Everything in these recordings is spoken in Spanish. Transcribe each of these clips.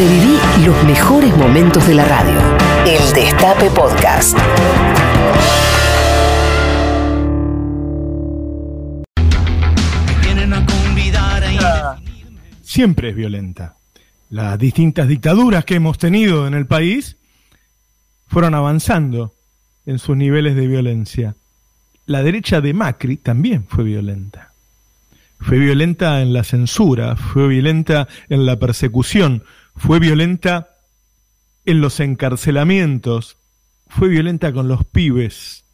Reviví los mejores momentos de la radio. El Destape Podcast. Siempre es violenta. Las distintas dictaduras que hemos tenido en el país fueron avanzando en sus niveles de violencia. La derecha de Macri también fue violenta. Fue violenta en la censura, fue violenta en la persecución, fue violenta en los encarcelamientos, fue violenta con los pibes,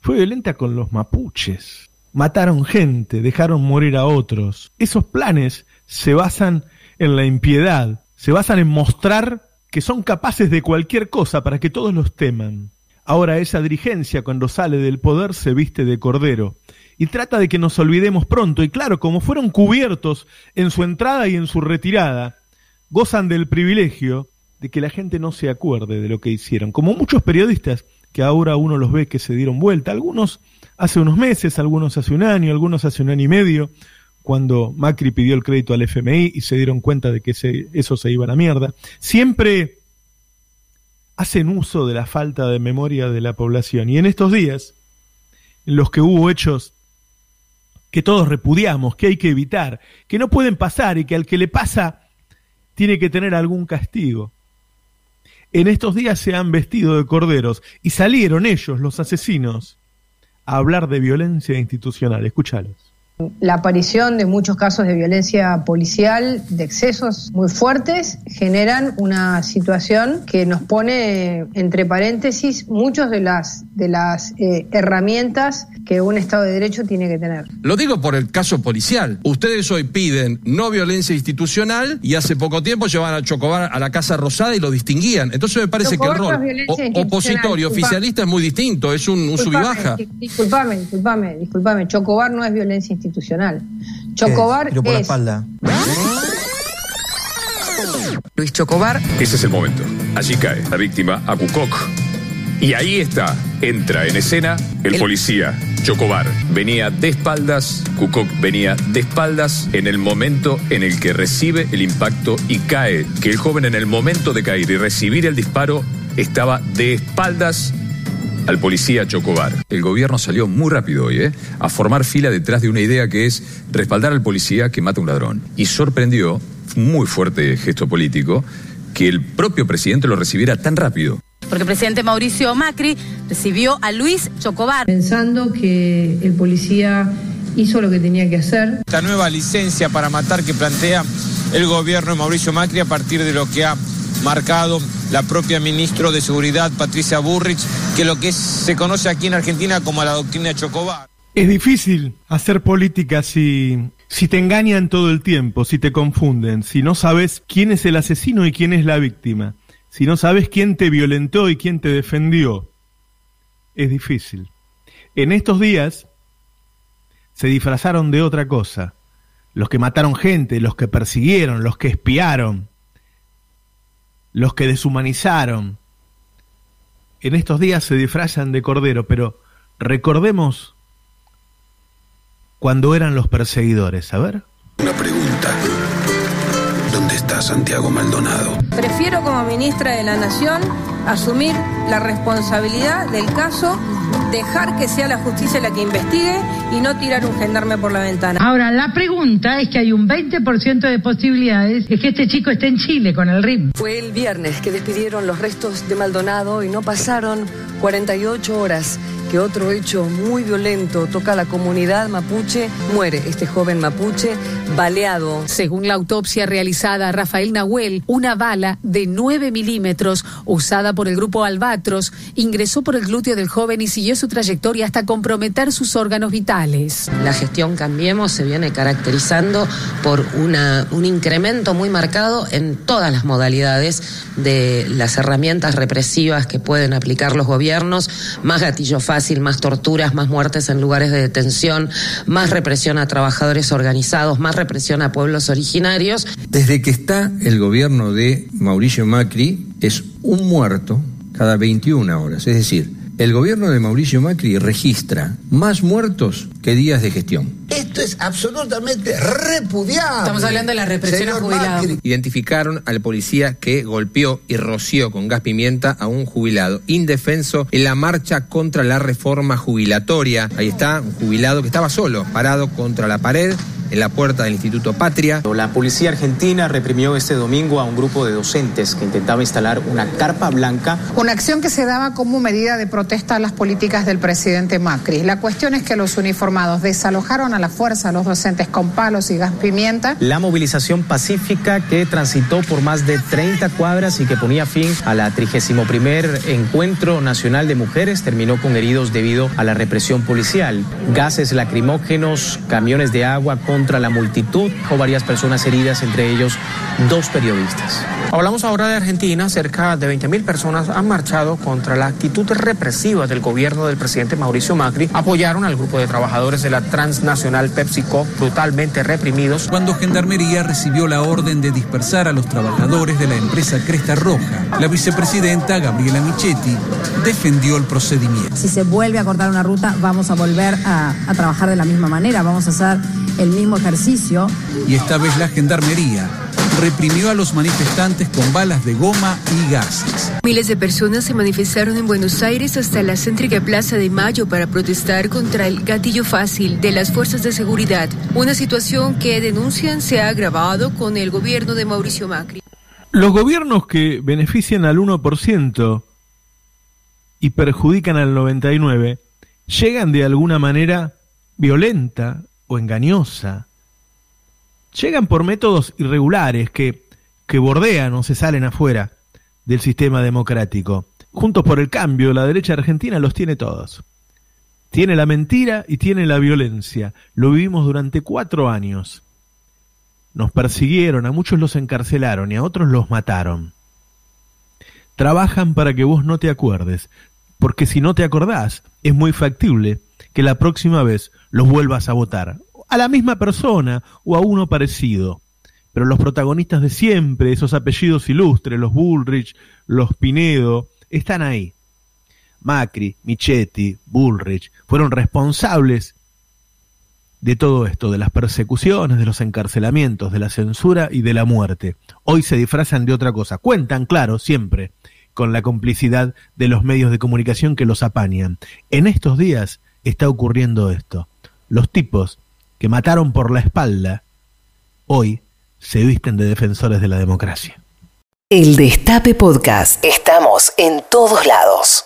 fue violenta con los mapuches. Mataron gente, dejaron morir a otros. Esos planes se basan en la impiedad, se basan en mostrar que son capaces de cualquier cosa para que todos los teman. Ahora esa dirigencia cuando sale del poder se viste de cordero y trata de que nos olvidemos pronto. Y claro, como fueron cubiertos en su entrada y en su retirada, gozan del privilegio de que la gente no se acuerde de lo que hicieron. Como muchos periodistas que ahora uno los ve que se dieron vuelta, algunos hace unos meses, algunos hace un año, algunos hace un año y medio, cuando Macri pidió el crédito al FMI y se dieron cuenta de que eso se iba a la mierda. Siempre hacen uso de la falta de memoria de la población. Y en estos días, en los que hubo hechos que todos repudiamos, que hay que evitar, que no pueden pasar y que al que le pasa tiene que tener algún castigo. En estos días se han vestido de corderos y salieron ellos, los asesinos, a hablar de violencia institucional. Escúchalos. La aparición de muchos casos de violencia policial, de excesos muy fuertes, generan una situación que nos pone entre paréntesis muchas de las, de las eh, herramientas que un Estado de Derecho tiene que tener. Lo digo por el caso policial. Ustedes hoy piden no violencia institucional y hace poco tiempo llevaban a Chocobar a la Casa Rosada y lo distinguían. Entonces me parece que el rol opositor y oficialista es muy distinto, es un, un sub y baja. Disculpame, disculpame, disculpame. Chocobar no es violencia institucional institucional. Chocobar por la espalda. Luis Chocobar. Ese es el momento. Allí cae la víctima a Cucoc. Y ahí está, entra en escena el, policía, Chocobar. Venía de espaldas, Cucoc venía de espaldas en el momento en el que recibe el impacto y cae. Que el joven en el momento de caer y recibir el disparo estaba de espaldas al policía Chocobar. El gobierno salió muy rápido hoy, ¿eh? A formar fila detrás de una idea que es respaldar al policía que mata a un ladrón. Y sorprendió, muy fuerte gesto político, que el propio presidente lo recibiera tan rápido. Porque el presidente Mauricio Macri recibió a Luis Chocobar. Pensando que el policía hizo lo que tenía que hacer. Esta nueva licencia para matar que plantea el gobierno de Mauricio Macri a partir de lo que ha marcado la propia ministra de Seguridad, Patricia Burrich, que lo que se conoce aquí en Argentina como la doctrina Chocobar. Es difícil hacer política si, si te engañan todo el tiempo, si te confunden, si no sabes quién es el asesino y quién es la víctima, si no sabes quién te violentó y quién te defendió. Es difícil. En estos días se disfrazaron de otra cosa. Los que mataron gente, los que persiguieron, los que espiaron, los que deshumanizaron. En estos días se disfrazan de cordero, pero recordemos cuando eran los perseguidores. A ver. Una pregunta. ¿Dónde está Santiago Maldonado? Prefiero como ministra de la Nación asumir la responsabilidad del caso dejar que sea la justicia la que investigue y no tirar un gendarme por la ventana. Ahora, la pregunta es que hay un 20% de posibilidades de que este chico esté en Chile con el RIM. Fue el viernes que despidieron los restos de Maldonado y no pasaron 48 horas que otro hecho muy violento toca a la comunidad mapuche. Muere este joven mapuche baleado. Según la autopsia realizada a Rafael Nahuel, una bala de 9 milímetros usada por el grupo Albatros ingresó por el glúteo del joven y siguió su trayectoria hasta comprometer sus órganos vitales. La gestión Cambiemos se viene caracterizando por una, un incremento muy marcado en todas las modalidades de las herramientas represivas que pueden aplicar los gobiernos, más gatillo más torturas, más muertes en lugares de detención, más represión a trabajadores organizados, más represión a pueblos originarios. Desde que está el gobierno de Mauricio Macri es un muerto cada 21 horas, es decir, el gobierno de Mauricio Macri registra más muertos que días de gestión. Esto es absolutamente repudiable. Estamos hablando de la represión a jubilados. Identificaron al policía que golpeó y roció con gas pimienta a un jubilado indefenso en la marcha contra la reforma jubilatoria. Ahí está, un jubilado que estaba solo, parado contra la pared en la puerta del Instituto Patria. La policía argentina reprimió este domingo a un grupo de docentes que intentaba instalar una carpa blanca. Una acción que se daba como medida de protesta a las políticas del presidente Macri. La cuestión es que los uniformados desalojaron a la fuerza a los docentes con palos y gas pimienta. La movilización pacífica que transitó por más de 30 cuadras y que ponía fin a la 31 Encuentro Nacional de Mujeres terminó con heridos debido a la represión policial. Gases lacrimógenos, camiones de agua con contra la multitud o varias personas heridas, entre ellos dos periodistas. Hablamos ahora de Argentina. Cerca de 20.000 personas han marchado contra la actitud represiva del gobierno del presidente Mauricio Macri. Apoyaron al grupo de trabajadores de la transnacional PepsiCo brutalmente reprimidos. Cuando Gendarmería recibió la orden de dispersar a los trabajadores de la empresa Cresta Roja, la vicepresidenta Gabriela Michetti defendió el procedimiento. Si se vuelve a cortar una ruta, vamos a volver a, a trabajar de la misma manera. Vamos a hacer el mismo ejercicio. Y esta vez la Gendarmería reprimió a los manifestantes con balas de goma y gases. Miles de personas se manifestaron en Buenos Aires hasta la céntrica Plaza de Mayo para protestar contra el gatillo fácil de las fuerzas de seguridad, una situación que denuncian se ha agravado con el gobierno de Mauricio Macri. Los gobiernos que benefician al 1% y perjudican al 99% llegan de alguna manera violenta o engañosa. Llegan por métodos irregulares que, que bordean o se salen afuera del sistema democrático. Juntos por el cambio, la derecha argentina los tiene todos. Tiene la mentira y tiene la violencia. Lo vivimos durante cuatro años. Nos persiguieron, a muchos los encarcelaron y a otros los mataron. Trabajan para que vos no te acuerdes, porque si no te acordás, es muy factible que la próxima vez los vuelvas a votar. A la misma persona o a uno parecido. Pero los protagonistas de siempre, esos apellidos ilustres, los Bullrich, los Pinedo, están ahí. Macri, Michetti, Bullrich, fueron responsables de todo esto, de las persecuciones, de los encarcelamientos, de la censura y de la muerte. Hoy se disfrazan de otra cosa. Cuentan, claro, siempre, con la complicidad de los medios de comunicación que los apañan. En estos días está ocurriendo esto. Los tipos que mataron por la espalda, hoy se visten de defensores de la democracia. El Destape Podcast. Estamos en todos lados.